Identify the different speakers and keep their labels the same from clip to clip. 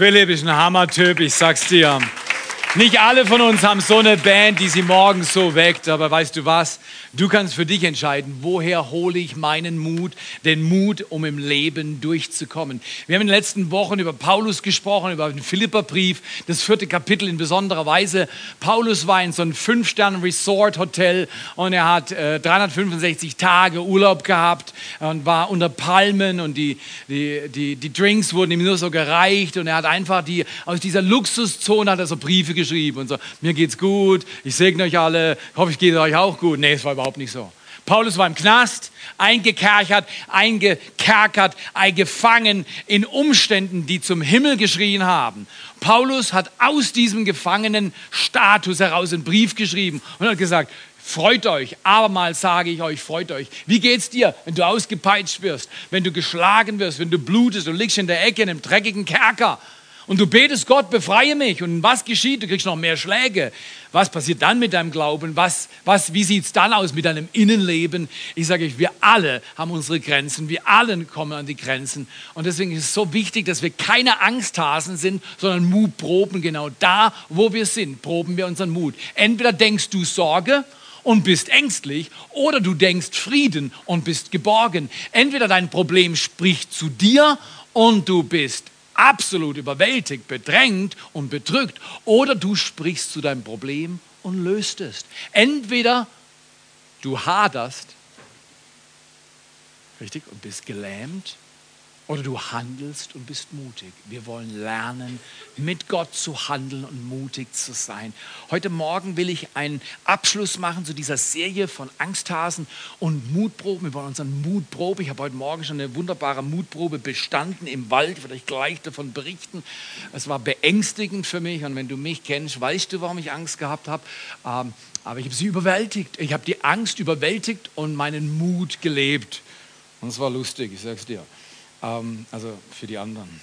Speaker 1: Philipp ist ein Hammertyp, ich sag's dir. Nicht alle von uns haben so eine Band, die sie morgens so weckt, aber weißt du was? Du kannst für dich entscheiden, woher hole ich meinen Mut, den Mut, um im Leben durchzukommen. Wir haben in den letzten Wochen über Paulus gesprochen, über den Philipperbrief, das vierte Kapitel in besonderer Weise. Paulus war in so einem Fünf-Sterne-Resort-Hotel und er hat äh, 365 Tage Urlaub gehabt und war unter Palmen und die, die, die, die Drinks wurden ihm nur so gereicht und er hat einfach die, aus dieser Luxuszone hat er so Briefe geschrieben und so, mir geht's gut, ich segne euch alle, hoffe, ich geht euch auch gut. Nee, es war überhaupt nicht so. Paulus war im Knast, eingekerkert, eingekerkert, eingefangen in Umständen, die zum Himmel geschrien haben. Paulus hat aus diesem Gefangenenstatus heraus einen Brief geschrieben und hat gesagt, Freut euch, abermals sage ich euch, freut euch. Wie geht's dir, wenn du ausgepeitscht wirst, wenn du geschlagen wirst, wenn du blutest und liegst in der Ecke in einem dreckigen Kerker? Und du betest Gott, befreie mich. Und was geschieht? Du kriegst noch mehr Schläge. Was passiert dann mit deinem Glauben? Was, was, wie sieht es dann aus mit deinem Innenleben? Ich sage euch, wir alle haben unsere Grenzen. Wir alle kommen an die Grenzen. Und deswegen ist es so wichtig, dass wir keine Angsthasen sind, sondern Mut proben. Genau da, wo wir sind, proben wir unseren Mut. Entweder denkst du Sorge und bist ängstlich oder du denkst Frieden und bist geborgen. Entweder dein Problem spricht zu dir und du bist absolut überwältigt, bedrängt und bedrückt oder du sprichst zu deinem Problem und löst es. Entweder du haderst, richtig, und bist gelähmt oder du handelst und bist mutig. Wir wollen lernen, mit Gott zu handeln und mutig zu sein. Heute Morgen will ich einen Abschluss machen zu dieser Serie von Angsthasen und Mutproben. Wir wollen unseren Mutprobe. Ich habe heute Morgen schon eine wunderbare Mutprobe bestanden im Wald. Ich werde euch gleich davon berichten. Es war beängstigend für mich und wenn du mich kennst, weißt du, warum ich Angst gehabt habe. Ähm, aber ich habe sie überwältigt. Ich habe die Angst überwältigt und meinen Mut gelebt. Und es war lustig, ich sag's dir. Ähm, also für die anderen.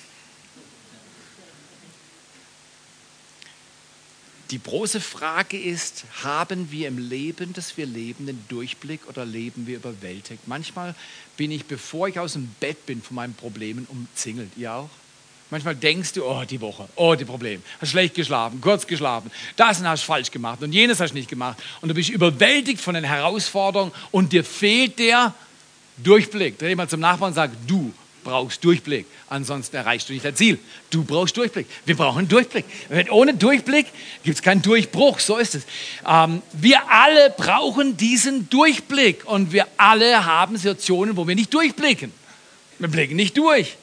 Speaker 1: Die große Frage ist, haben wir im Leben, das wir leben, den Durchblick oder leben wir überwältigt? Manchmal bin ich, bevor ich aus dem Bett bin von meinen Problemen, umzingelt. Ihr auch? Manchmal denkst du, oh, die Woche, oh, die Probleme. Hast schlecht geschlafen, kurz geschlafen, das hast du falsch gemacht und jenes hast du nicht gemacht. Und du bist überwältigt von den Herausforderungen und dir fehlt der Durchblick. Dreh mal zum Nachbarn und sag, du brauchst Durchblick, ansonsten erreichst du nicht dein Ziel. Du brauchst Durchblick. Wir brauchen Durchblick. Ohne Durchblick gibt es keinen Durchbruch, so ist es. Ähm, wir alle brauchen diesen Durchblick und wir alle haben Situationen, wo wir nicht durchblicken. Wir blicken nicht durch.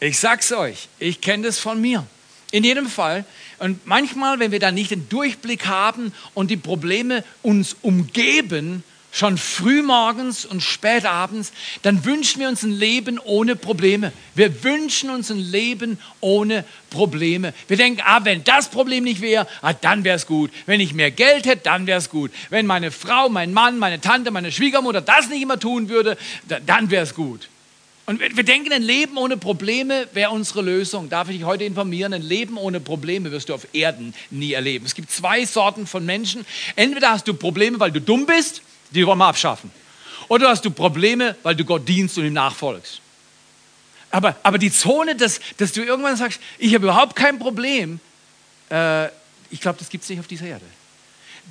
Speaker 1: Ich sag's euch, ich kenne das von mir. In jedem Fall. Und manchmal, wenn wir da nicht den Durchblick haben und die Probleme uns umgeben, schon frühmorgens und spätabends, dann wünschen wir uns ein Leben ohne Probleme. Wir wünschen uns ein Leben ohne Probleme. Wir denken, ah, wenn das Problem nicht wäre, ah, dann wäre es gut. Wenn ich mehr Geld hätte, dann wäre es gut. Wenn meine Frau, mein Mann, meine Tante, meine Schwiegermutter das nicht immer tun würde, dann wäre es gut. Und wir denken, ein Leben ohne Probleme wäre unsere Lösung. Darf ich dich heute informieren? Ein Leben ohne Probleme wirst du auf Erden nie erleben. Es gibt zwei Sorten von Menschen. Entweder hast du Probleme, weil du dumm bist, die wollen wir abschaffen. Oder hast du Probleme, weil du Gott dienst und ihm nachfolgst. Aber, aber die Zone, dass, dass du irgendwann sagst, ich habe überhaupt kein Problem, äh, ich glaube, das gibt es nicht auf dieser Erde.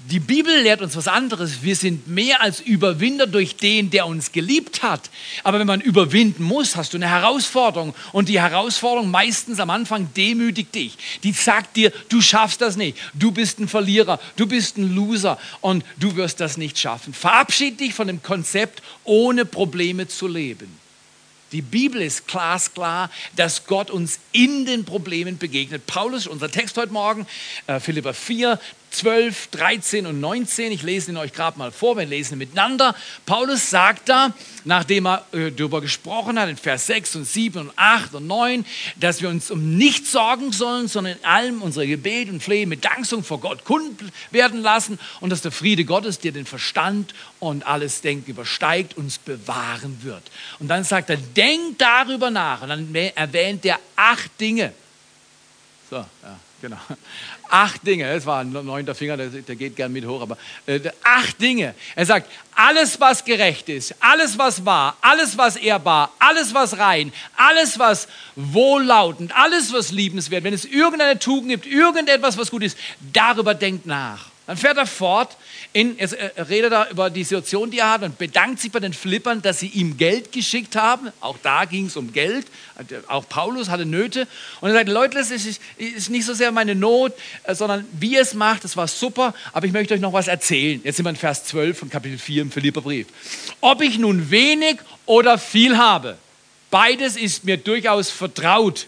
Speaker 1: Die Bibel lehrt uns was anderes. Wir sind mehr als Überwinder durch den, der uns geliebt hat. Aber wenn man überwinden muss, hast du eine Herausforderung. Und die Herausforderung meistens am Anfang demütigt dich. Die sagt dir, du schaffst das nicht. Du bist ein Verlierer. Du bist ein Loser. Und du wirst das nicht schaffen. Verabschied dich von dem Konzept, ohne Probleme zu leben. Die Bibel ist glasklar, dass Gott uns in den Problemen begegnet. Paulus, unser Text heute Morgen, äh, Philippa 4, 12, 13 und 19. Ich lese ihn euch gerade mal vor, wir lesen miteinander. Paulus sagt da, nachdem er äh, darüber gesprochen hat, in Vers 6 und 7 und 8 und 9, dass wir uns um nichts sorgen sollen, sondern in allem unsere Gebet und Flehen mit Danksagung vor Gott kund werden lassen und dass der Friede Gottes, der den Verstand und alles Denken übersteigt, uns bewahren wird. Und dann sagt er, denkt darüber nach. Und dann erwähnt er acht Dinge So, ja, genau. Acht Dinge, das war ein neunter Finger, der, der geht gern mit hoch, aber äh, acht Dinge. Er sagt, alles, was gerecht ist, alles, was wahr, alles, was ehrbar, alles, was rein, alles, was wohllautend, alles, was liebenswert, wenn es irgendeine Tugend gibt, irgendetwas, was gut ist, darüber denkt nach. Dann fährt er fort, in, er redet da über die Situation, die er hat und bedankt sich bei den Flippern, dass sie ihm Geld geschickt haben. Auch da ging es um Geld. Auch Paulus hatte Nöte. Und er sagt, Leute, das ist, ist nicht so sehr meine Not, äh, sondern wie ihr es macht, das war super, aber ich möchte euch noch was erzählen. Jetzt sind wir in Vers 12 von Kapitel 4 im Philipperbrief. Ob ich nun wenig oder viel habe, beides ist mir durchaus vertraut.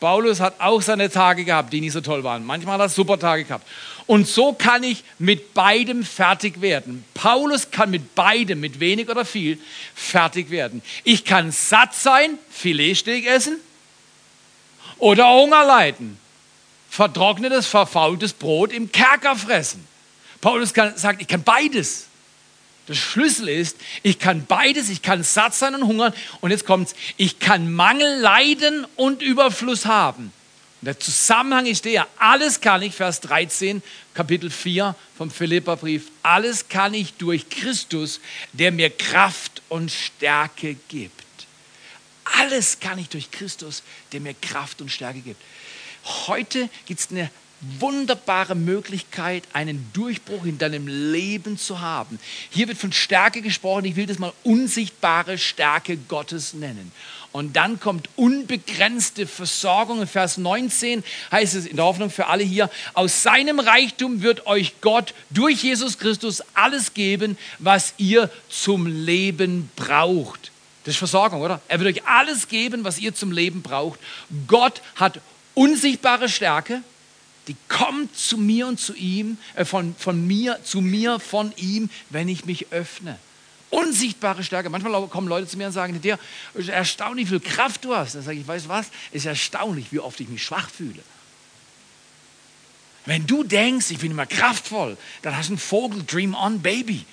Speaker 1: Paulus hat auch seine Tage gehabt, die nicht so toll waren. Manchmal hat er super Tage gehabt. Und so kann ich mit beidem fertig werden. Paulus kann mit beidem, mit wenig oder viel, fertig werden. Ich kann satt sein, Filetsteak essen oder Hunger leiden. Vertrocknetes, verfaultes Brot im Kerker fressen. Paulus kann, sagt, ich kann beides. Der Schlüssel ist, ich kann beides, ich kann satt sein und hungern. Und jetzt kommt's, ich kann Mangel leiden und Überfluss haben. Und der Zusammenhang ist der, alles kann ich, Vers 13, Kapitel 4 vom Philipperbrief, alles kann ich durch Christus, der mir Kraft und Stärke gibt. Alles kann ich durch Christus, der mir Kraft und Stärke gibt. Heute gibt es eine wunderbare Möglichkeit, einen Durchbruch in deinem Leben zu haben. Hier wird von Stärke gesprochen, ich will das mal unsichtbare Stärke Gottes nennen. Und dann kommt unbegrenzte Versorgung. In Vers 19 heißt es in der Hoffnung für alle hier, aus seinem Reichtum wird euch Gott durch Jesus Christus alles geben, was ihr zum Leben braucht. Das ist Versorgung, oder? Er wird euch alles geben, was ihr zum Leben braucht. Gott hat unsichtbare Stärke die kommt zu mir und zu ihm, äh, von, von mir zu mir, von ihm, wenn ich mich öffne. Unsichtbare Stärke. Manchmal kommen Leute zu mir und sagen, dir, ist erstaunlich, wie viel Kraft du hast. Dann sage ich, weißt du was? Es ist erstaunlich, wie oft ich mich schwach fühle. Wenn du denkst, ich bin immer kraftvoll, dann hast du einen Vogel, Dream on, Baby.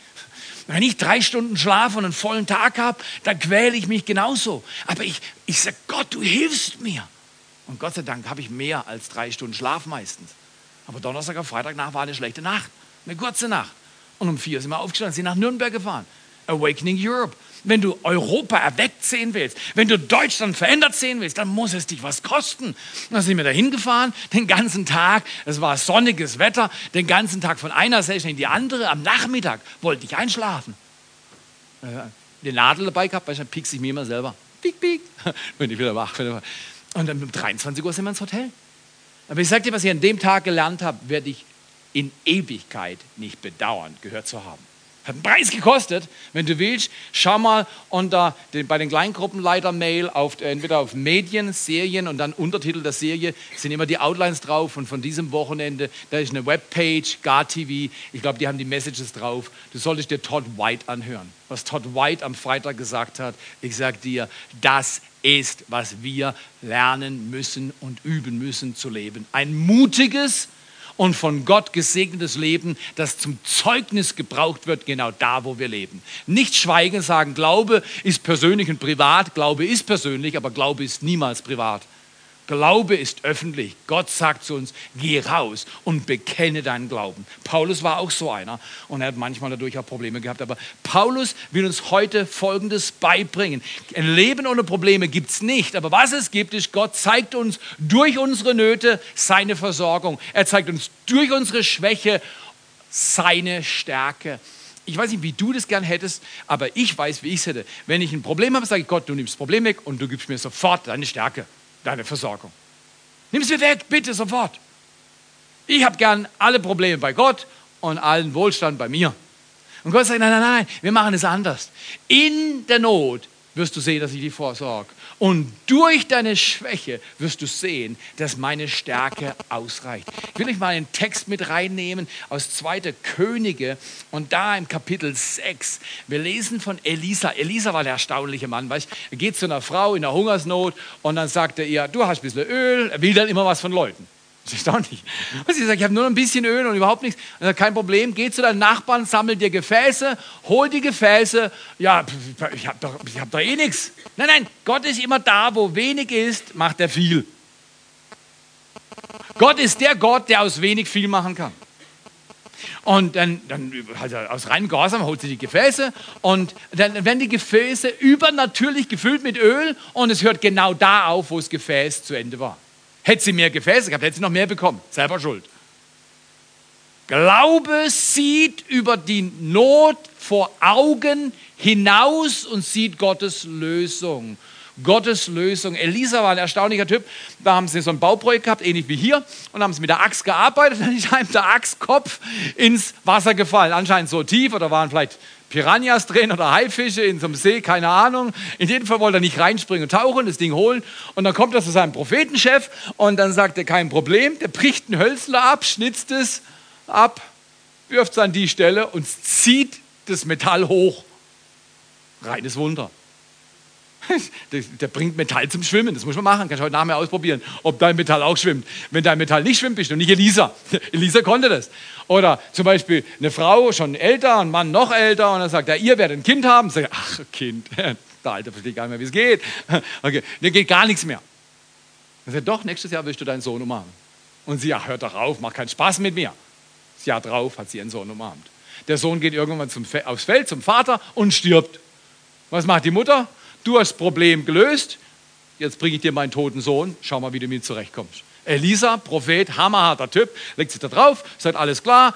Speaker 1: Wenn ich drei Stunden schlafe und einen vollen Tag habe, dann quäle ich mich genauso. Aber ich, ich sage, Gott, du hilfst mir. Und Gott sei Dank habe ich mehr als drei Stunden Schlaf meistens. Aber Donnerstag auf Freitag nach war eine schlechte Nacht, eine kurze Nacht. Und um vier sind wir aufgestanden, sind nach Nürnberg gefahren. Awakening Europe. Wenn du Europa erweckt sehen willst, wenn du Deutschland verändert sehen willst, dann muss es dich was kosten. Dann sind wir da hingefahren, den ganzen Tag, es war sonniges Wetter, den ganzen Tag von einer Session in die andere. Am Nachmittag wollte ich einschlafen. Äh, die Nadel dabei gehabt, weil dann piekse ich mir immer selber. Piek, piek, wenn ich wieder wach bin. Und dann um 23 Uhr sind wir ins Hotel. Aber ich sage dir, was ich an dem Tag gelernt habe, werde ich in Ewigkeit nicht bedauern, gehört zu haben. Hat einen Preis gekostet. Wenn du willst, schau mal unter den, bei den Kleingruppenleiter-Mail auf, entweder auf Medien, Serien und dann Untertitel der Serie sind immer die Outlines drauf. Und von diesem Wochenende, da ist eine Webpage, GAR-TV. Ich glaube, die haben die Messages drauf. Du solltest dir Todd White anhören. Was Todd White am Freitag gesagt hat. Ich sage dir, das ist, was wir lernen müssen und üben müssen zu leben. Ein mutiges, und von Gott gesegnetes Leben, das zum Zeugnis gebraucht wird, genau da, wo wir leben. Nicht schweigen, sagen, Glaube ist persönlich und privat. Glaube ist persönlich, aber Glaube ist niemals privat. Glaube ist öffentlich. Gott sagt zu uns, geh raus und bekenne deinen Glauben. Paulus war auch so einer und er hat manchmal dadurch auch Probleme gehabt. Aber Paulus will uns heute Folgendes beibringen. Ein Leben ohne Probleme gibt es nicht. Aber was es gibt, ist, Gott zeigt uns durch unsere Nöte seine Versorgung. Er zeigt uns durch unsere Schwäche seine Stärke. Ich weiß nicht, wie du das gern hättest, aber ich weiß, wie ich es hätte. Wenn ich ein Problem habe, sage ich Gott, du nimmst das Problem weg und du gibst mir sofort deine Stärke deine Versorgung. Nimm sie weg, bitte sofort. Ich habe gern alle Probleme bei Gott und allen Wohlstand bei mir. Und Gott sagt, nein, nein, nein, wir machen es anders. In der Not wirst du sehen, dass ich dich vorsorge. Und durch deine Schwäche wirst du sehen, dass meine Stärke ausreicht. Ich will euch mal einen Text mit reinnehmen aus 2. Könige und da im Kapitel 6. Wir lesen von Elisa. Elisa war der erstaunliche Mann. Weißt? Er geht zu einer Frau in der Hungersnot und dann sagt er ihr, du hast ein bisschen Öl. Er will dann immer was von Leuten. Das ist erstaunlich. Und sie sagt, ich habe nur ein bisschen Öl und überhaupt nichts. Und sagt, kein Problem, geh zu deinen Nachbarn, sammel dir Gefäße, hol die Gefäße. Ja, ich habe doch, hab doch eh nichts. Nein, nein, Gott ist immer da, wo wenig ist, macht er viel. Gott ist der Gott, der aus wenig viel machen kann. Und dann, dann also aus reinem Gehorsam holt sie die Gefäße und dann werden die Gefäße übernatürlich gefüllt mit Öl und es hört genau da auf, wo das Gefäß zu Ende war. Hätte sie mehr Gefäße gehabt, hätte sie noch mehr bekommen. Selber schuld. Glaube sieht über die Not vor Augen hinaus und sieht Gottes Lösung. Gottes Lösung. Elisa war ein erstaunlicher Typ. Da haben sie so ein Bauprojekt gehabt, ähnlich wie hier, und haben sie mit der Axt gearbeitet. Dann ist einem der Axtkopf ins Wasser gefallen. Anscheinend so tief oder waren vielleicht Piranhas drin oder Haifische in so einem See, keine Ahnung. In jedem Fall wollte er nicht reinspringen und tauchen, das Ding holen. Und dann kommt er zu seinem Prophetenchef und dann sagt er, kein Problem. Der bricht ein Hölzler ab, schnitzt es ab, wirft es an die Stelle und zieht das Metall hoch. Reines Wunder. Der bringt Metall zum Schwimmen. Das muss man machen. Kannst du heute nachher ausprobieren, ob dein Metall auch schwimmt. Wenn dein Metall nicht schwimmt, bist du nicht Elisa. Elisa konnte das. Oder zum Beispiel eine Frau, schon älter, ein Mann noch älter, und dann sagt er, ihr werdet ein Kind haben. Sagt, ach, Kind, der Alte versteht gar nicht mehr, wie es geht. Okay, da geht gar nichts mehr. Er sagt, doch, nächstes Jahr wirst du deinen Sohn umarmen. Und sie, ja, hört doch auf, macht keinen Spaß mit mir. Das Jahr drauf hat sie ihren Sohn umarmt. Der Sohn geht irgendwann zum, aufs Feld zum Vater und stirbt. Was macht die Mutter? Du hast das Problem gelöst, jetzt bringe ich dir meinen toten Sohn, schau mal, wie du mit ihm zurechtkommst. Elisa, Prophet, hammerharter Typ, legt sich da drauf, sagt alles klar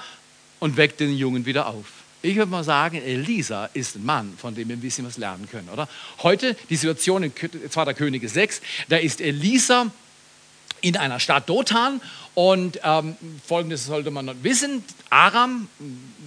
Speaker 1: und weckt den Jungen wieder auf. Ich würde mal sagen, Elisa ist ein Mann, von dem wir ein bisschen was lernen können, oder? Heute, die Situation in 2. Könige 6, da ist Elisa in einer Stadt Dothan und ähm, folgendes sollte man wissen: Aram,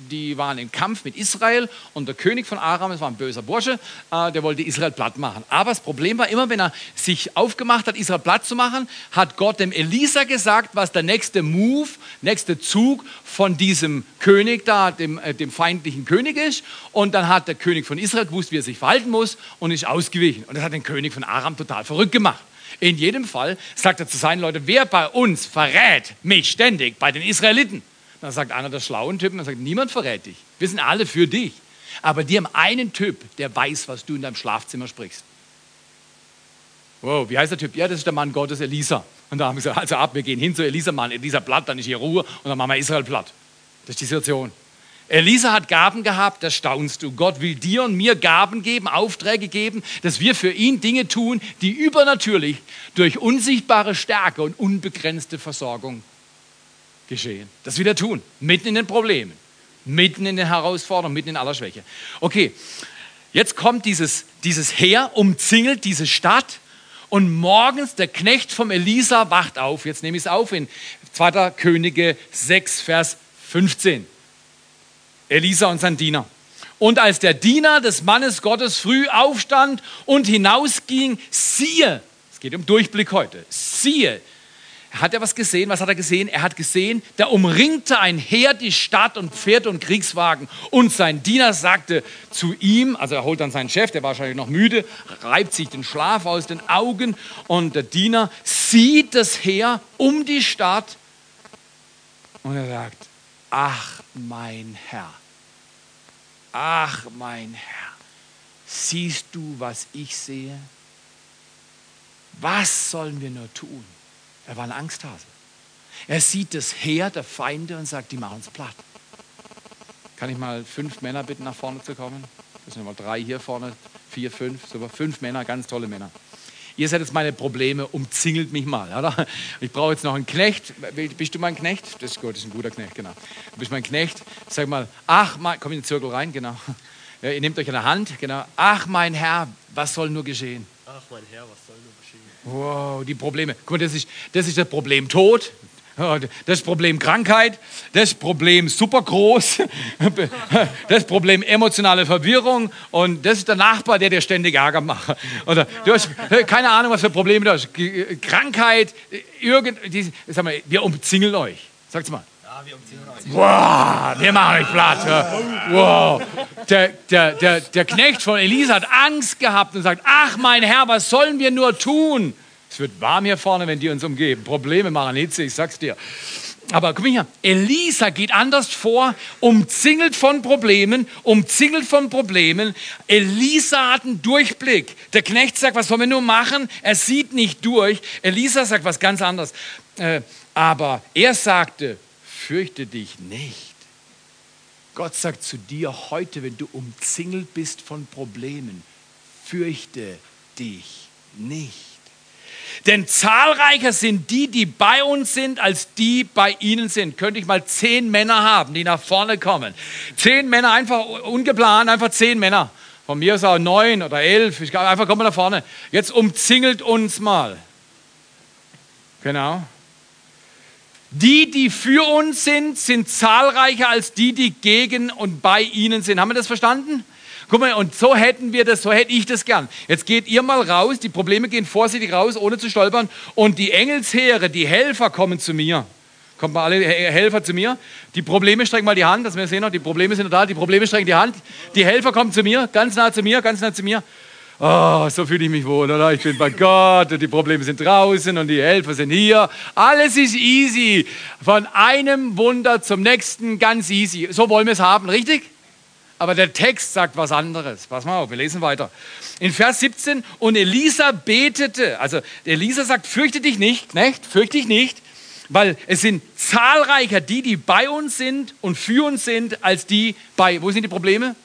Speaker 1: die waren im Kampf mit Israel und der König von Aram, das war ein böser Bursche, äh, der wollte Israel platt machen. Aber das Problem war immer, wenn er sich aufgemacht hat, Israel platt zu machen, hat Gott dem Elisa gesagt, was der nächste Move, nächste Zug von diesem König da, dem, äh, dem feindlichen König ist. Und dann hat der König von Israel gewusst, wie er sich verhalten muss und ist ausgewichen. Und das hat den König von Aram total verrückt gemacht. In jedem Fall sagt er zu seinen Leuten, wer bei uns verrät mich ständig, bei den Israeliten? Dann sagt einer der schlauen Typen, er sagt, niemand verrät dich. Wir sind alle für dich. Aber die haben einen Typ, der weiß, was du in deinem Schlafzimmer sprichst. Wow, wie heißt der Typ? Ja, das ist der Mann Gottes, Elisa. Und da haben wir gesagt, also ab, wir gehen hin zu Elisa, Mann, Elisa platt, dann ist hier Ruhe und dann machen wir Israel platt. Das ist die Situation. Elisa hat Gaben gehabt, das staunst du. Gott will dir und mir Gaben geben, Aufträge geben, dass wir für ihn Dinge tun, die übernatürlich durch unsichtbare Stärke und unbegrenzte Versorgung geschehen. Das will er tun, mitten in den Problemen, mitten in den Herausforderungen, mitten in aller Schwäche. Okay, jetzt kommt dieses, dieses Heer, umzingelt diese Stadt und morgens der Knecht vom Elisa wacht auf. Jetzt nehme ich es auf in 2. Könige 6, Vers 15. Elisa und sein Diener. Und als der Diener des Mannes Gottes früh aufstand und hinausging, siehe, es geht um Durchblick heute, siehe, hat er was gesehen? Was hat er gesehen? Er hat gesehen, da umringte ein Heer die Stadt und Pferde und Kriegswagen. Und sein Diener sagte zu ihm, also er holt dann seinen Chef, der war wahrscheinlich noch müde, reibt sich den Schlaf aus den Augen. Und der Diener sieht das Heer um die Stadt und er sagt, ach mein Herr, ach mein Herr, siehst du, was ich sehe? Was sollen wir nur tun? Er war ein Angsthase. Er sieht das Heer der Feinde und sagt, die machen es platt. Kann ich mal fünf Männer bitten, nach vorne zu kommen? Das sind mal drei hier vorne, vier, fünf, sogar fünf Männer, ganz tolle Männer. Ihr seid jetzt meine Probleme, umzingelt mich mal. Oder? Ich brauche jetzt noch einen Knecht. Bist du mein Knecht? Das ist gut, das ist ein guter Knecht, genau. Du bist mein Knecht. Sag mal, ach, mein, komm in den Zirkel rein, genau. Ja, ihr nehmt euch an der Hand, genau. Ach, mein Herr, was soll nur geschehen?
Speaker 2: Ach, mein Herr, was soll nur geschehen?
Speaker 1: Wow, die Probleme. Guck mal, das ist, das ist das Problem Tod. Das Problem Krankheit, das Problem supergroß, das Problem emotionale Verwirrung und das ist der Nachbar, der dir ständig Ärger macht. Oder du hast keine Ahnung, was für Probleme du hast. Krankheit, irgend, sag mal, wir umzingeln euch. Sag's mal. Ja, wir umzingeln euch. Wow, wir machen euch platt. Wow. Der, der, der, der Knecht von Elisa hat Angst gehabt und sagt, ach mein Herr, was sollen wir nur tun? Es wird warm hier vorne, wenn die uns umgeben. Probleme machen Hitze, ich sag's dir. Aber guck mal hier, Elisa geht anders vor, umzingelt von Problemen, umzingelt von Problemen. Elisa hat einen Durchblick. Der Knecht sagt, was sollen wir nur machen? Er sieht nicht durch. Elisa sagt was ganz anderes. äh, aber er sagte, fürchte dich nicht. Gott sagt zu dir heute, wenn du umzingelt bist von Problemen, fürchte dich nicht. Denn zahlreicher sind die, die bei uns sind, als die bei ihnen sind. Könnte ich mal zehn Männer haben, die nach vorne kommen. Zehn Männer, einfach ungeplant, einfach zehn Männer. Von mir ist auch neun oder elf. Ich, einfach kommen wir nach vorne. Jetzt umzingelt uns mal. Genau. Die, die für uns sind, sind zahlreicher als die, die gegen und bei ihnen sind. Haben wir das verstanden? Guck mal, und so hätten wir das, so hätte ich das gern. Jetzt geht ihr mal raus, die Probleme gehen vorsichtig raus, ohne zu stolpern. Und die Engelsheere, die Helfer kommen zu mir. Kommt mal alle Helfer zu mir. Die Probleme strecken mal die Hand, dass wir sehen die Probleme sind da, die Probleme strecken die Hand. Die Helfer kommen zu mir, ganz nah zu mir, ganz nah zu mir. Oh, so fühle ich mich wohl, oder? Ich bin bei Gott und die Probleme sind draußen und die Helfer sind hier. Alles ist easy. Von einem Wunder zum nächsten ganz easy. So wollen wir es haben, richtig? Aber der Text sagt was anderes. Pass mal auf, wir lesen weiter. In Vers 17, und Elisa betete, also Elisa sagt, fürchte dich nicht, Knecht, fürchte dich nicht, weil es sind zahlreicher die, die bei uns sind und für uns sind, als die bei, wo sind die Probleme?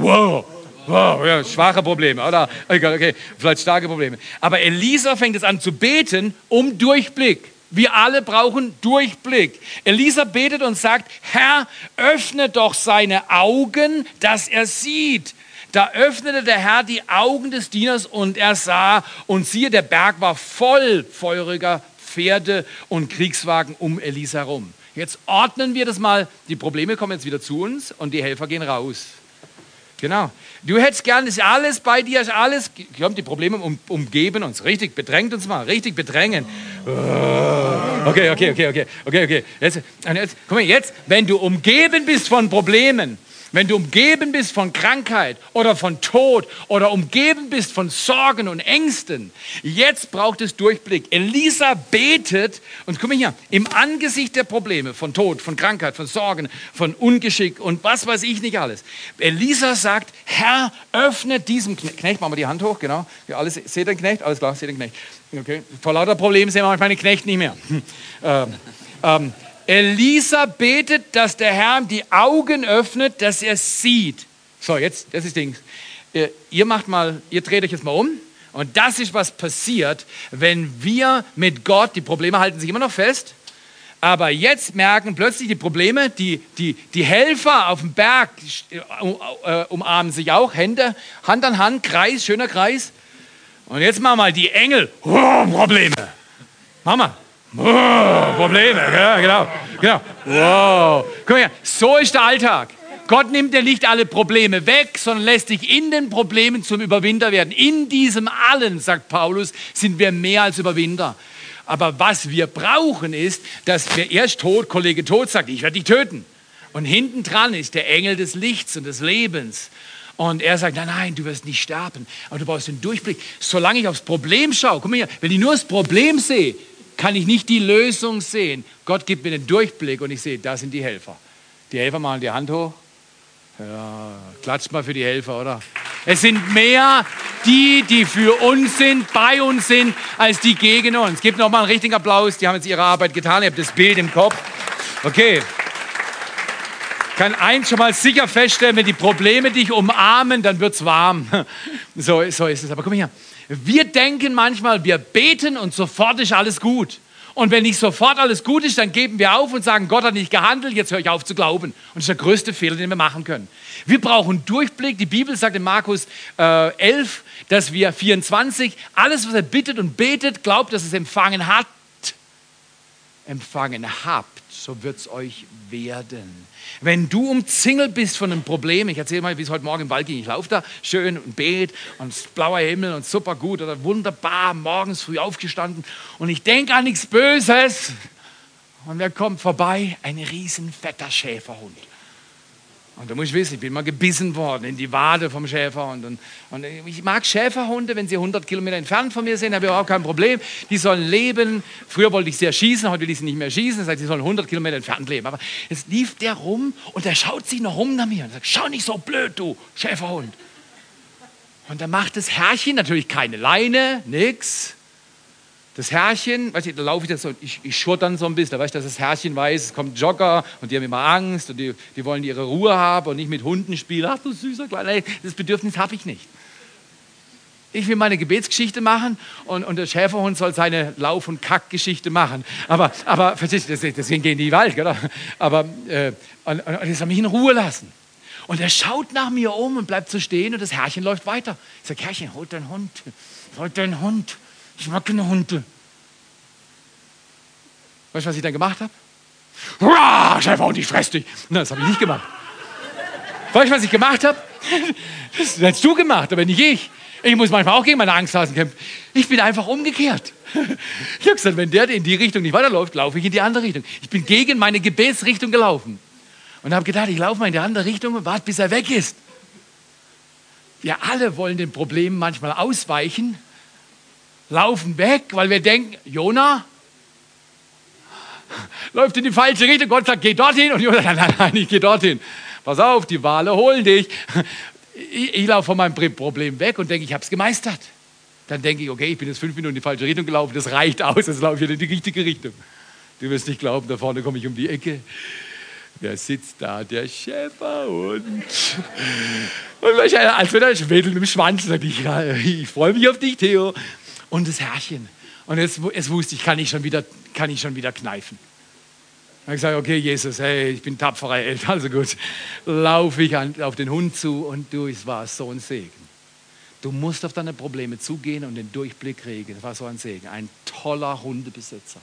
Speaker 1: Wow, wow, ja, schwache Probleme, oder? Okay, okay, vielleicht starke Probleme. Aber Elisa fängt jetzt an zu beten um Durchblick. Wir alle brauchen Durchblick. Elisa betet und sagt, Herr, öffne doch seine Augen, dass er sieht. Da öffnete der Herr die Augen des Dieners und er sah, und siehe, der Berg war voll feuriger Pferde und Kriegswagen um Elisa herum. Jetzt ordnen wir das mal. Die Probleme kommen jetzt wieder zu uns und die Helfer gehen raus. Genau. Du hättest gern, ist alles bei dir, ist alles, die Probleme um, umgeben uns, richtig, bedrängt uns mal, richtig bedrängen. Okay, okay, okay, okay, okay, okay. Jetzt, jetzt, guck mal, jetzt, wenn du umgeben bist von Problemen, wenn du umgeben bist von Krankheit oder von Tod oder umgeben bist von Sorgen und Ängsten, jetzt braucht es Durchblick. Elisa betet und guck mal hier, im Angesicht der Probleme von Tod, von Krankheit, von Sorgen, von Ungeschick und was weiß ich nicht alles. Elisa sagt, Herr, öffne diesem Knecht, machen wir die Hand hoch, genau. Ja, alles, seht den Knecht? Alles klar, seht den Knecht. Okay. Vor lauter Problemen sehen wir manchmal den Knecht nicht mehr. ähm, ähm, Elisa betet, dass der Herr die Augen öffnet, dass er sieht. So, jetzt, das ist Ding. Äh, ihr macht mal, ihr dreht euch jetzt mal um. Und das ist, was passiert, wenn wir mit Gott, die Probleme halten sich immer noch fest, aber jetzt merken plötzlich die Probleme, die, die, die Helfer auf dem Berg äh, umarmen sich auch, Hände, Hand an Hand, Kreis, schöner Kreis. Und jetzt machen wir mal die Engel, oh, Probleme. Mach mal. Oh, Probleme, ja, genau. genau. Wow. Guck mal so ist der Alltag. Gott nimmt dir nicht alle Probleme weg, sondern lässt dich in den Problemen zum Überwinder werden. In diesem allen, sagt Paulus, sind wir mehr als Überwinder. Aber was wir brauchen ist, dass wir erst tot, Kollege Tod sagt, ich werde dich töten. Und hinten dran ist der Engel des Lichts und des Lebens. Und er sagt, nein, nein, du wirst nicht sterben. Aber du brauchst den Durchblick. Solange ich aufs Problem schaue, guck mal hier, wenn ich nur das Problem sehe, kann ich nicht die Lösung sehen. Gott gibt mir den Durchblick und ich sehe, da sind die Helfer. Die Helfer machen die Hand hoch. Ja, klatscht mal für die Helfer, oder? Es sind mehr die, die für uns sind, bei uns sind, als die gegen uns. Gebt noch mal einen richtigen Applaus. Die haben jetzt ihre Arbeit getan. Ihr habt das Bild im Kopf. Okay. Ich kann eins schon mal sicher feststellen, wenn die Probleme dich umarmen, dann wird es warm. So, so ist es. Aber komm her. Wir denken manchmal, wir beten und sofort ist alles gut. Und wenn nicht sofort alles gut ist, dann geben wir auf und sagen, Gott hat nicht gehandelt, jetzt höre ich auf zu glauben. Und das ist der größte Fehler, den wir machen können. Wir brauchen Durchblick. Die Bibel sagt in Markus äh, 11, dass wir 24, alles, was er bittet und betet, glaubt, dass es empfangen hat. Empfangen habt, so wird es euch werden. Wenn du umzingelt bist von einem Problem, ich erzähle mal, wie es heute Morgen im Wald ging. Ich laufe da schön und bet und blauer Himmel und super gut oder wunderbar, morgens früh aufgestanden und ich denke an nichts Böses. Und wer kommt vorbei? Ein riesen fetter Schäferhund. Und da muss ich wissen, ich bin mal gebissen worden in die Wade vom Schäfer. Und, und, und ich mag Schäferhunde, wenn sie 100 Kilometer entfernt von mir sind, habe ich auch kein Problem. Die sollen leben. Früher wollte ich sie erschießen, heute will ich sie nicht mehr schießen. Das heißt, sie sollen 100 Kilometer entfernt leben. Aber jetzt lief der rum und der schaut sich noch rum nach mir und sagt, schau nicht so blöd, du Schäferhund. Und dann macht das Herrchen natürlich keine Leine, nix. Das Herrchen, weißt du, da laufe ich das so, ich, ich schurrt dann so ein bisschen, da weißt du, dass das Herrchen weiß, es kommt Jogger und die haben immer Angst und die, die wollen ihre Ruhe haben und nicht mit Hunden spielen. Ach du süßer Kleiner, das Bedürfnis habe ich nicht. Ich will meine Gebetsgeschichte machen und, und der Schäferhund soll seine Lauf- und Kackgeschichte machen. Aber, aber verstehst du, deswegen gehen die in den Wald, oder? Aber äh, und, und, und er soll mich in Ruhe lassen. Und er schaut nach mir um und bleibt so stehen und das Herrchen läuft weiter. Ich sage, Herrchen, holt deinen Hund. Holt deinen Hund. Ich mag keine Hunde. Weißt du, was ich dann gemacht habe? Hurra, Schäferhund, ich fress dich. Nein, das habe ich nicht gemacht. Weißt du, was ich gemacht habe? Das hättest du gemacht, aber nicht ich. Ich muss manchmal auch gegen meine Angsthasen kämpfen. Ich bin einfach umgekehrt. Ich habe gesagt, wenn der in die Richtung nicht weiterläuft, laufe ich in die andere Richtung. Ich bin gegen meine Gebetsrichtung gelaufen. Und habe gedacht, ich laufe mal in die andere Richtung und warte, bis er weg ist. Wir alle wollen den Problemen manchmal ausweichen, laufen weg, weil wir denken, Jona läuft in die falsche Richtung. Gott sagt, geh dorthin. Und Jona sagt, nein, nein, ich gehe dorthin. Pass auf, die Wale holen dich. Ich, ich laufe von meinem Problem weg und denke, ich habe es gemeistert. Dann denke ich, okay, ich bin jetzt fünf Minuten in die falsche Richtung gelaufen, das reicht aus, jetzt laufe ich in die richtige Richtung. Du wirst nicht glauben, da vorne komme ich um die Ecke. Wer sitzt da? Der Schäferhund. Und als wenn er schwedelt mit dem Schwanz, ich, ich freue mich auf dich, Theo. Und das Herrchen. Und jetzt, jetzt wusste ich, kann ich schon wieder, kann ich schon wieder kneifen. Dann habe ich gesagt, okay, Jesus, hey, ich bin tapferer Eltern, also gut, laufe ich an, auf den Hund zu und du, es war so ein Segen. Du musst auf deine Probleme zugehen und den Durchblick kriegen. Das war so ein Segen. Ein toller Hundebesitzer.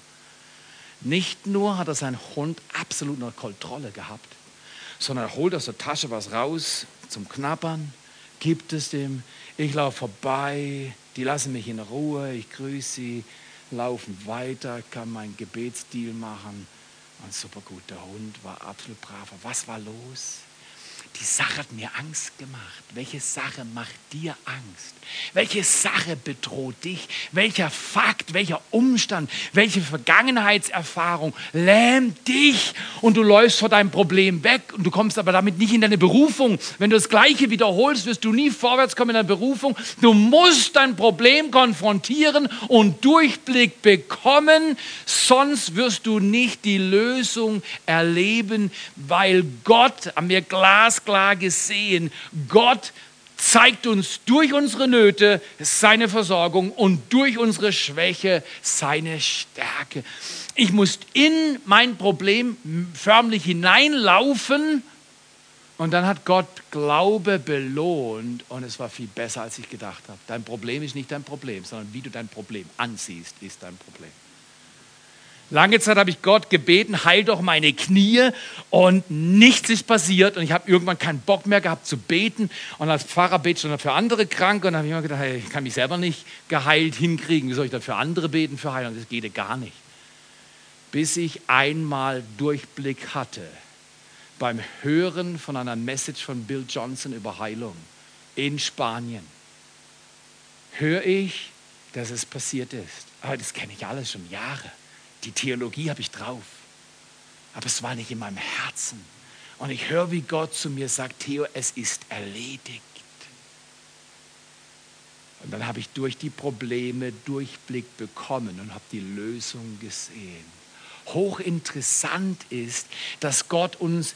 Speaker 1: Nicht nur hat er seinen Hund absolut unter Kontrolle gehabt, sondern er holt aus der Tasche was raus zum Knabbern, gibt es dem. Ich laufe vorbei, die lassen mich in Ruhe, ich grüße sie, laufen weiter, kann meinen Gebetsdeal machen. Und super gut, der Hund war absolut braver. Was war los? Die Sache hat mir Angst gemacht. Welche Sache macht dir Angst? Welche Sache bedroht dich? Welcher Fakt, welcher Umstand, welche Vergangenheitserfahrung lähmt dich und du läufst vor deinem Problem weg und du kommst aber damit nicht in deine Berufung. Wenn du das Gleiche wiederholst, wirst du nie vorwärts kommen in deiner Berufung. Du musst dein Problem konfrontieren und Durchblick bekommen, sonst wirst du nicht die Lösung erleben, weil Gott, haben wir glasklar gesehen, Gott zeigt uns durch unsere Nöte seine Versorgung und durch unsere Schwäche seine Stärke. Ich muss in mein Problem förmlich hineinlaufen und dann hat Gott Glaube belohnt und es war viel besser, als ich gedacht habe. Dein Problem ist nicht dein Problem, sondern wie du dein Problem ansiehst, ist dein Problem. Lange Zeit habe ich Gott gebeten, heil doch meine Knie und nichts ist passiert und ich habe irgendwann keinen Bock mehr gehabt zu beten und als Pfarrer bete ich dann für andere Kranke und dann habe ich immer gedacht, hey, ich kann mich selber nicht geheilt hinkriegen, wie soll ich dann für andere beten für Heilung? Das geht gar nicht. Bis ich einmal Durchblick hatte beim Hören von einer Message von Bill Johnson über Heilung in Spanien. Höre ich, dass es passiert ist. Aber das kenne ich alles schon Jahre. Die Theologie habe ich drauf. Aber es war nicht in meinem Herzen. Und ich höre, wie Gott zu mir sagt, Theo, es ist erledigt. Und dann habe ich durch die Probleme Durchblick bekommen und habe die Lösung gesehen. Hochinteressant ist, dass Gott uns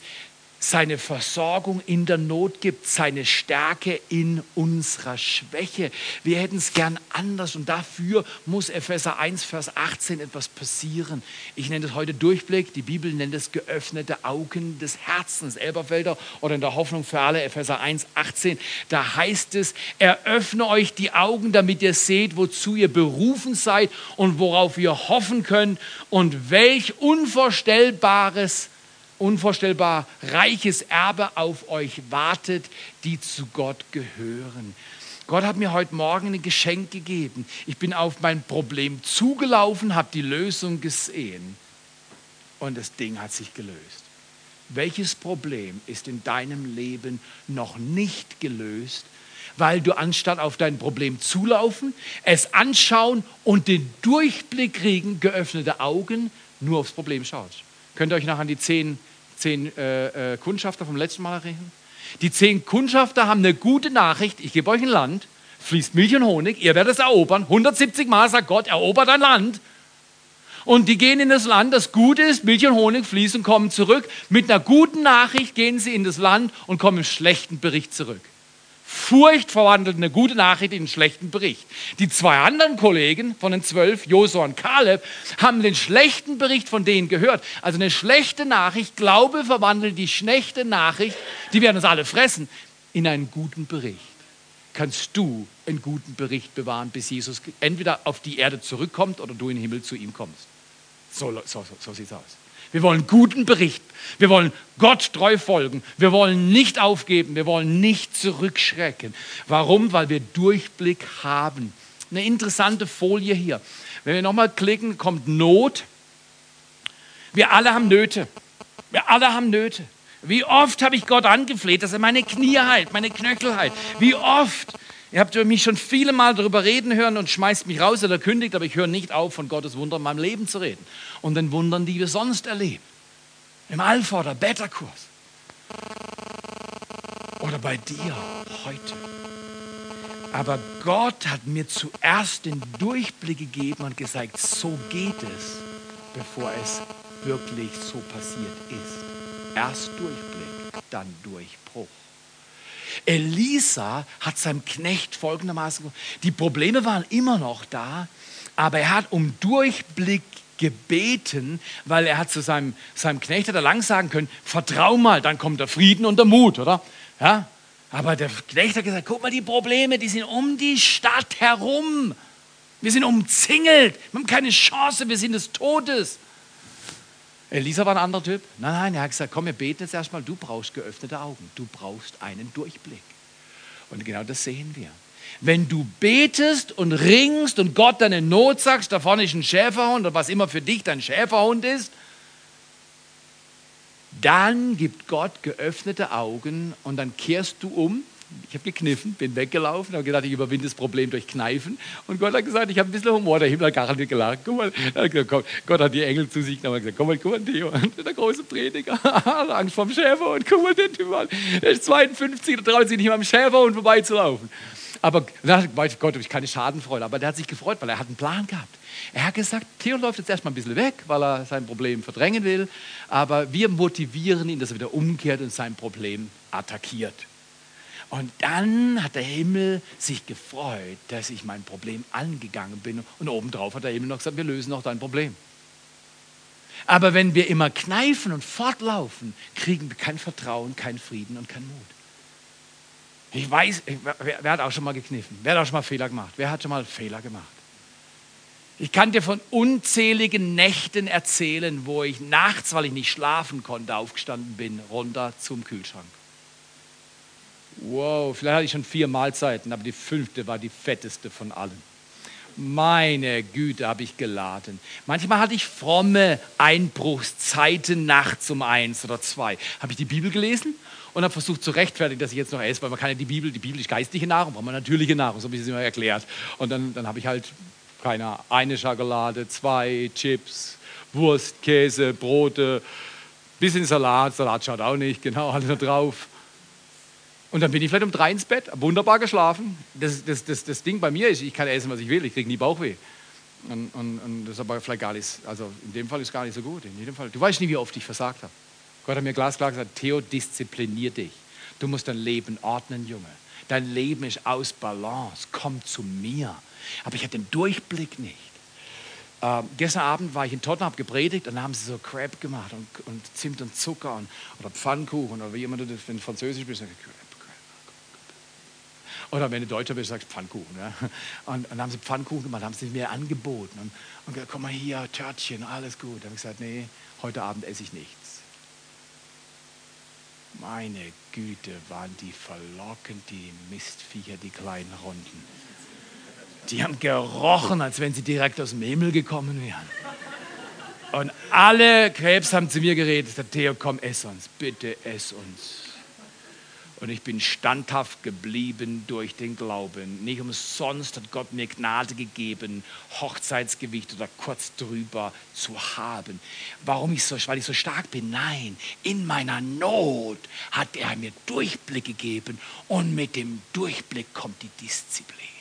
Speaker 1: seine Versorgung in der Not gibt, seine Stärke in unserer Schwäche. Wir hätten es gern anders und dafür muss Epheser 1, Vers 18 etwas passieren. Ich nenne es heute Durchblick, die Bibel nennt es geöffnete Augen des Herzens. Elberfelder oder in der Hoffnung für alle, Epheser 1, 18, da heißt es, eröffne euch die Augen, damit ihr seht, wozu ihr berufen seid und worauf ihr hoffen könnt und welch unvorstellbares unvorstellbar reiches Erbe auf euch wartet, die zu Gott gehören. Gott hat mir heute Morgen ein Geschenk gegeben. Ich bin auf mein Problem zugelaufen, habe die Lösung gesehen und das Ding hat sich gelöst. Welches Problem ist in deinem Leben noch nicht gelöst, weil du anstatt auf dein Problem zulaufen, es anschauen und den Durchblick kriegen, geöffnete Augen, nur aufs Problem schaust? Könnt ihr euch noch an die zehn zehn äh, äh, Kundschafter vom letzten Mal erinnern? Die zehn Kundschafter haben eine gute Nachricht. Ich gebe euch ein Land. fließt Milch und Honig, ihr werdet es erobern. 170 Mal sagt Gott, erobert ein Land. Und die gehen in das Land, das gut ist, Milch und Honig fließen, kommen zurück. Mit einer guten Nachricht gehen sie in das Land und kommen im schlechten Bericht zurück. Furcht verwandelt eine gute Nachricht in einen schlechten Bericht. Die zwei anderen Kollegen von den zwölf, Josua und Kaleb, haben den schlechten Bericht von denen gehört. Also eine schlechte Nachricht, Glaube verwandelt die schlechte Nachricht, die werden uns alle fressen, in einen guten Bericht. Kannst du einen guten Bericht bewahren, bis Jesus entweder auf die Erde zurückkommt oder du in den Himmel zu ihm kommst. So, so, so, so sieht es aus. Wir wollen guten Bericht. Wir wollen Gott treu folgen. Wir wollen nicht aufgeben. Wir wollen nicht zurückschrecken. Warum? Weil wir Durchblick haben. Eine interessante Folie hier. Wenn wir nochmal klicken, kommt Not. Wir alle haben Nöte. Wir alle haben Nöte. Wie oft habe ich Gott angefleht, dass er meine Knie heilt, meine Knöchel heilt. Wie oft. Ihr habt mich schon viele Mal darüber reden hören und schmeißt mich raus oder kündigt, aber ich höre nicht auf, von Gottes Wunder in meinem Leben zu reden. Und den Wundern, die wir sonst erleben. Im Alpha- oder Beta-Kurs. Oder bei dir heute. Aber Gott hat mir zuerst den Durchblick gegeben und gesagt, so geht es, bevor es wirklich so passiert ist. Erst Durchblick, dann Durchbruch. Elisa hat seinem Knecht folgendermaßen, die Probleme waren immer noch da, aber er hat um Durchblick gebeten, weil er hat zu seinem, seinem Knecht hat er lang sagen können, vertrau mal, dann kommt der Frieden und der Mut, oder? Ja? Aber der Knecht hat gesagt, guck mal, die Probleme, die sind um die Stadt herum. Wir sind umzingelt, wir haben keine Chance, wir sind des Todes. Elisa war ein anderer Typ. Nein, nein, er hat gesagt, komm, wir beten jetzt erstmal, du brauchst geöffnete Augen, du brauchst einen Durchblick. Und genau das sehen wir. Wenn du betest und ringst und Gott deine Not sagst, da vorne ist ein Schäferhund oder was immer für dich dein Schäferhund ist, dann gibt Gott geöffnete Augen und dann kehrst du um ich habe gekniffen, bin weggelaufen, habe gedacht, ich überwinde das Problem durch Kneifen. Und Gott hat gesagt, ich habe ein bisschen Humor. Der Himmel hat garantiert gelacht. Guck mal, hat gesagt, Gott hat die Engel zu sich genommen und gesagt, guck mal, guck mal, Theo, der große Prediger, Angst vom Schäfer. Und guck mal, den Typ an, der ist 52, der traut sich nicht mal am Schäferhund vorbeizulaufen. Aber da weiß Gott, ich keine Schadenfreude. Aber der hat sich gefreut, weil er hat einen Plan gehabt. Er hat gesagt, Theo läuft jetzt erstmal ein bisschen weg, weil er sein Problem verdrängen will. Aber wir motivieren ihn, dass er wieder umkehrt und sein Problem attackiert. Und dann hat der Himmel sich gefreut, dass ich mein Problem angegangen bin. Und obendrauf hat der Himmel noch gesagt, wir lösen noch dein Problem. Aber wenn wir immer kneifen und fortlaufen, kriegen wir kein Vertrauen, kein Frieden und kein Mut. Ich weiß, wer, wer, hat auch schon mal gekniffen? Wer hat auch schon mal Fehler gemacht? Wer hat schon mal Fehler gemacht? Ich kann dir von unzähligen Nächten erzählen, wo ich nachts, weil ich nicht schlafen konnte, aufgestanden bin, runter zum Kühlschrank. Wow, vielleicht hatte ich schon vier Mahlzeiten, aber die fünfte war die fetteste von allen. Meine Güte, habe ich geladen. Manchmal hatte ich fromme Einbruchszeiten nachts um eins oder zwei. Habe ich die Bibel gelesen und habe versucht zu rechtfertigen, dass ich jetzt noch esse, weil man kann ja die Bibel, die Bibel ist geistliche Nahrung, braucht man natürliche Nahrung, so habe ich es immer erklärt. Und dann, dann habe ich halt, keine eine Schokolade, zwei Chips, Wurst, Käse, Brote, bisschen Salat, Salat schaut auch nicht, genau, alles da drauf. Und dann bin ich vielleicht um drei ins Bett, wunderbar geschlafen. Das, das, das, das Ding bei mir ist, ich kann essen, was ich will, ich kriege nie Bauchweh. Und, und, und, das ist aber vielleicht gar nicht, also in dem Fall ist gar nicht so gut. In jedem Fall. Du weißt nie, wie oft ich versagt habe. Gott hat mir glasklar gesagt, Theo, disziplinier dich. Du musst dein Leben ordnen, Junge. Dein Leben ist aus Balance. Komm zu mir. Aber ich hatte den Durchblick nicht. Ähm, gestern Abend war ich in Tottenham, gepredigt und dann haben sie so Crepe gemacht und, und Zimt und Zucker und, oder Pfannkuchen oder wie immer du das, wenn du Französisch bist, Crepe. Oder wenn du Deutscher bist, sagst du Pfannkuchen. Ja? Und, und dann haben sie Pfannkuchen gemacht, haben sie mir angeboten. Und, und gesagt, komm mal hier, Törtchen, alles gut. Dann habe ich gesagt, nee, heute Abend esse ich nichts. Meine Güte, waren die verlockend, die Mistviecher, die kleinen Runden. Die haben gerochen, als wenn sie direkt aus dem Himmel gekommen wären. Und alle Krebs haben zu mir geredet, Theo, komm, ess uns, bitte ess uns. Und ich bin standhaft geblieben durch den Glauben. Nicht umsonst hat Gott mir Gnade gegeben, Hochzeitsgewicht oder kurz drüber zu haben. Warum ich so, weil ich so stark bin? Nein, in meiner Not hat er mir Durchblick gegeben und mit dem Durchblick kommt die Disziplin.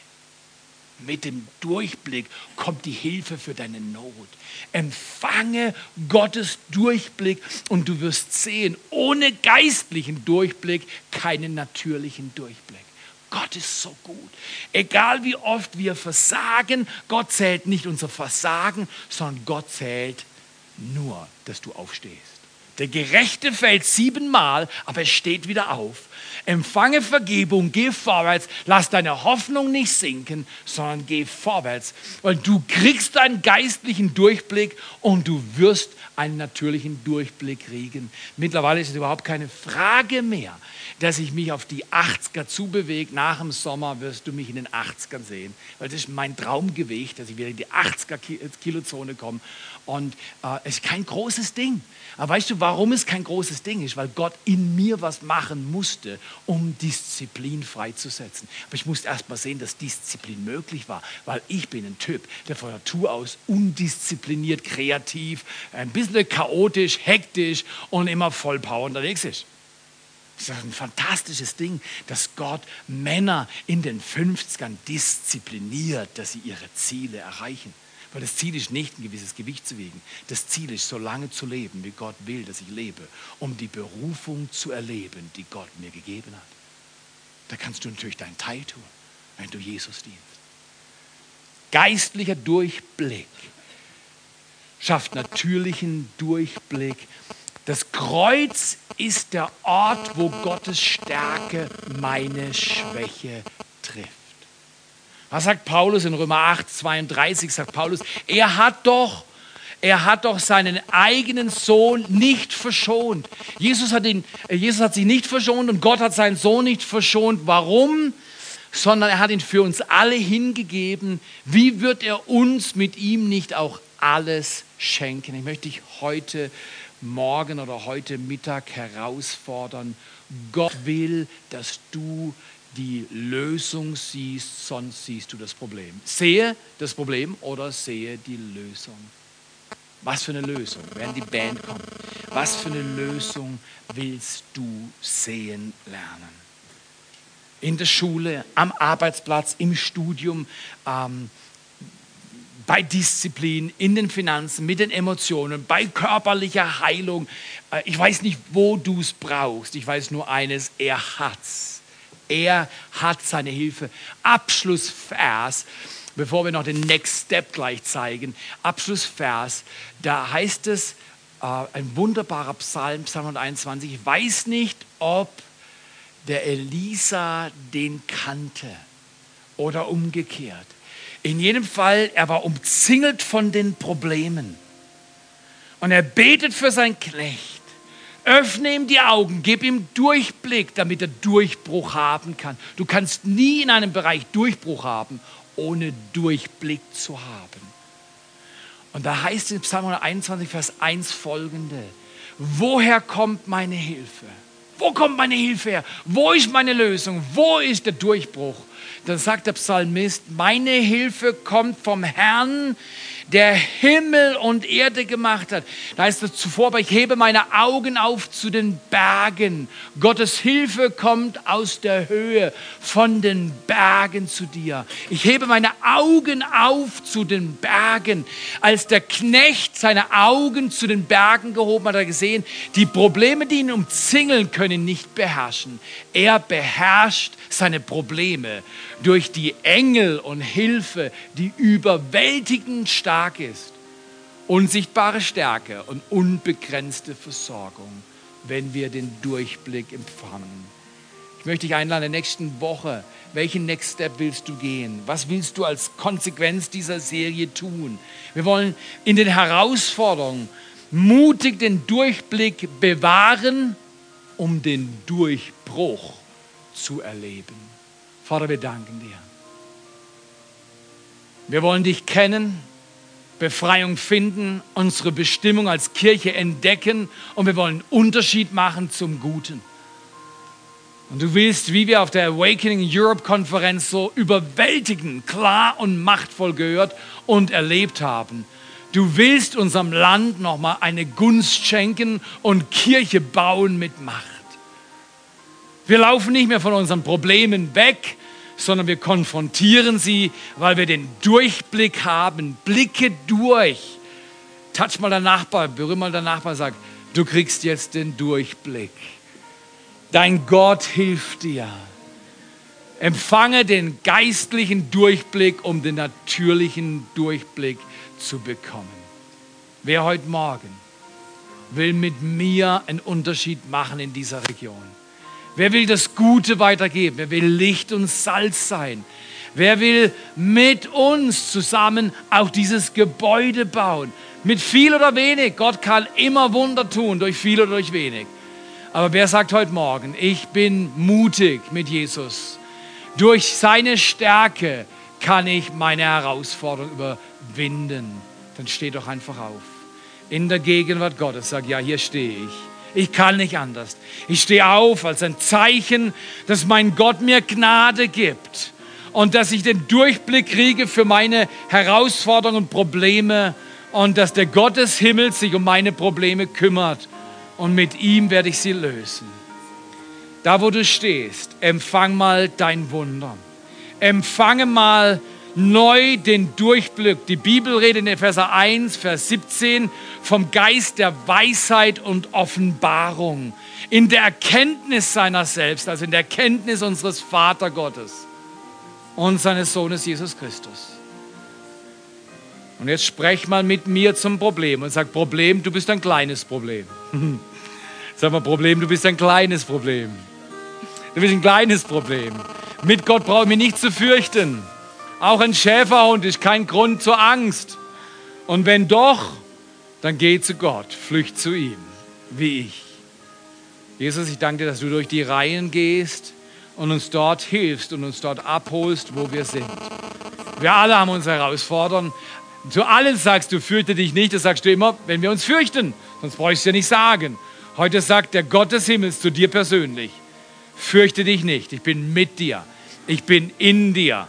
Speaker 1: Mit dem Durchblick kommt die Hilfe für deine Not. Empfange Gottes Durchblick und du wirst sehen, ohne geistlichen Durchblick keinen natürlichen Durchblick. Gott ist so gut. Egal wie oft wir versagen, Gott zählt nicht unser Versagen, sondern Gott zählt nur, dass du aufstehst. Der Gerechte fällt siebenmal, aber er steht wieder auf. Empfange Vergebung, geh vorwärts, lass deine Hoffnung nicht sinken, sondern geh vorwärts, weil du kriegst einen geistlichen Durchblick und du wirst einen natürlichen Durchblick kriegen. Mittlerweile ist es überhaupt keine Frage mehr, dass ich mich auf die 80er zubewege. Nach dem Sommer wirst du mich in den 80ern sehen, weil das ist mein Traumgewicht, dass ich wieder in die 80er Kilozone komme. Und äh, es ist kein großes Ding. Aber weißt du, warum es kein großes Ding ist? Weil Gott in mir was machen musste, um Disziplin freizusetzen. Aber ich musste erst mal sehen, dass Disziplin möglich war, weil ich bin ein Typ, der von Natur aus undiszipliniert, kreativ, ein bisschen chaotisch, hektisch und immer voll Power unterwegs ist. Das ist ein fantastisches Ding, dass Gott Männer in den 50ern diszipliniert, dass sie ihre Ziele erreichen. Weil das Ziel ist nicht, ein gewisses Gewicht zu wiegen. Das Ziel ist, so lange zu leben, wie Gott will, dass ich lebe, um die Berufung zu erleben, die Gott mir gegeben hat. Da kannst du natürlich deinen Teil tun, wenn du Jesus dienst. Geistlicher Durchblick schafft natürlichen Durchblick. Das Kreuz ist der Ort, wo Gottes Stärke meine Schwäche trifft. Was sagt Paulus in Römer 8, 32? Sagt Paulus, er hat doch, er hat doch seinen eigenen Sohn nicht verschont. Jesus hat, ihn, Jesus hat sich nicht verschont und Gott hat seinen Sohn nicht verschont. Warum? Sondern er hat ihn für uns alle hingegeben. Wie wird er uns mit ihm nicht auch alles schenken? Ich möchte dich heute Morgen oder heute Mittag herausfordern. Gott will, dass du die Lösung siehst, sonst siehst du das Problem. Sehe das Problem oder sehe die Lösung. Was für eine Lösung, wenn die Band kommt, was für eine Lösung willst du sehen lernen? In der Schule, am Arbeitsplatz, im Studium, ähm, bei Disziplin, in den Finanzen, mit den Emotionen, bei körperlicher Heilung. Äh, ich weiß nicht, wo du es brauchst. Ich weiß nur eines, er hat's. Er hat seine Hilfe. Abschlussvers, bevor wir noch den Next Step gleich zeigen. Abschlussvers, da heißt es, äh, ein wunderbarer Psalm, Psalm 121. Ich weiß nicht, ob der Elisa den kannte oder umgekehrt. In jedem Fall, er war umzingelt von den Problemen. Und er betet für sein Knecht. Öffne ihm die Augen, gib ihm Durchblick, damit er Durchbruch haben kann. Du kannst nie in einem Bereich Durchbruch haben, ohne Durchblick zu haben. Und da heißt in Psalm 121, Vers 1 folgende, woher kommt meine Hilfe? Wo kommt meine Hilfe her? Wo ist meine Lösung? Wo ist der Durchbruch? Dann sagt der Psalmist, meine Hilfe kommt vom Herrn, der Himmel und Erde gemacht hat. Da heißt es zuvor, aber ich hebe meine Augen auf zu den Bergen. Gottes Hilfe kommt aus der Höhe, von den Bergen zu dir. Ich hebe meine Augen auf zu den Bergen. Als der Knecht seine Augen zu den Bergen gehoben hat, hat er gesehen, die Probleme, die ihn umzingeln, können nicht beherrschen. Er beherrscht seine Probleme durch die Engel und Hilfe, die überwältigend stark ist. Unsichtbare Stärke und unbegrenzte Versorgung, wenn wir den Durchblick empfangen. Ich möchte dich einladen, in der nächsten Woche, welchen Next Step willst du gehen? Was willst du als Konsequenz dieser Serie tun? Wir wollen in den Herausforderungen mutig den Durchblick bewahren, um den Durchbruch zu erleben. Vater, wir danken dir. Wir wollen dich kennen, Befreiung finden, unsere Bestimmung als Kirche entdecken und wir wollen Unterschied machen zum Guten. Und du willst, wie wir auf der Awakening Europe Konferenz so überwältigend, klar und machtvoll gehört und erlebt haben. Du willst unserem Land nochmal eine Gunst schenken und Kirche bauen mit Macht. Wir laufen nicht mehr von unseren Problemen weg, sondern wir konfrontieren sie, weil wir den Durchblick haben. Blicke durch. Touch mal deinen Nachbar, berühr mal deinen Nachbar, sag, du kriegst jetzt den Durchblick. Dein Gott hilft dir. Empfange den geistlichen Durchblick, um den natürlichen Durchblick zu bekommen. Wer heute Morgen will mit mir einen Unterschied machen in dieser Region? Wer will das Gute weitergeben? Wer will Licht und Salz sein? Wer will mit uns zusammen auch dieses Gebäude bauen? Mit viel oder wenig. Gott kann immer Wunder tun, durch viel oder durch wenig. Aber wer sagt heute Morgen, ich bin mutig mit Jesus? Durch seine Stärke kann ich meine Herausforderung überwinden. Dann steh doch einfach auf. In der Gegenwart Gottes sag, ja, hier stehe ich. Ich kann nicht anders. Ich stehe auf als ein Zeichen, dass mein Gott mir Gnade gibt und dass ich den Durchblick kriege für meine Herausforderungen und Probleme und dass der Gott des Himmels sich um meine Probleme kümmert und mit ihm werde ich sie lösen. Da, wo du stehst, empfang mal dein Wunder. Empfange mal neu den Durchblick. Die Bibel redet in Epheser 1, Vers 17 vom Geist der Weisheit und Offenbarung. In der Erkenntnis seiner selbst, also in der Erkenntnis unseres Vatergottes und seines Sohnes Jesus Christus. Und jetzt sprech mal mit mir zum Problem und sag, Problem, du bist ein kleines Problem. sag mal, Problem, du bist ein kleines Problem. Du bist ein kleines Problem. Mit Gott brauche ich mich nicht zu fürchten. Auch ein Schäferhund ist kein Grund zur Angst. Und wenn doch, dann geh zu Gott, flücht zu ihm, wie ich. Jesus, ich danke dir, dass du durch die Reihen gehst und uns dort hilfst und uns dort abholst, wo wir sind. Wir alle haben uns herausfordern, zu allen sagst du, fürchte dich nicht. Das sagst du immer, wenn wir uns fürchten. Sonst bräuchst du ja nicht sagen. Heute sagt der Gott des Himmels zu dir persönlich, fürchte dich nicht. Ich bin mit dir. Ich bin in dir.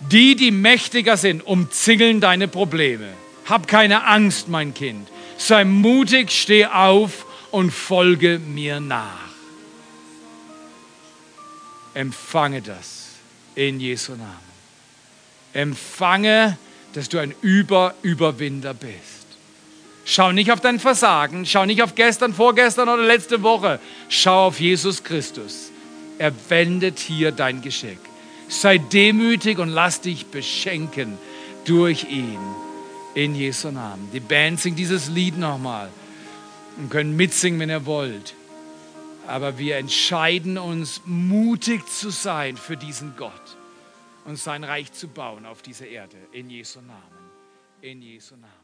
Speaker 1: Die, die mächtiger sind, umzingeln deine Probleme. Hab keine Angst, mein Kind. Sei mutig, steh auf und folge mir nach. Empfange das in Jesu Namen. Empfange das dass du ein Über-Überwinder bist. Schau nicht auf dein Versagen, schau nicht auf gestern, vorgestern oder letzte Woche. Schau auf Jesus Christus. Er wendet hier dein Geschick. Sei demütig und lass dich beschenken durch ihn. In Jesu Namen. Die Band singt dieses Lied nochmal und können mitsingen, wenn ihr wollt. Aber wir entscheiden uns, mutig zu sein für diesen Gott und sein Reich zu bauen auf dieser Erde. In Jesu Namen. In Jesu Namen. Amen.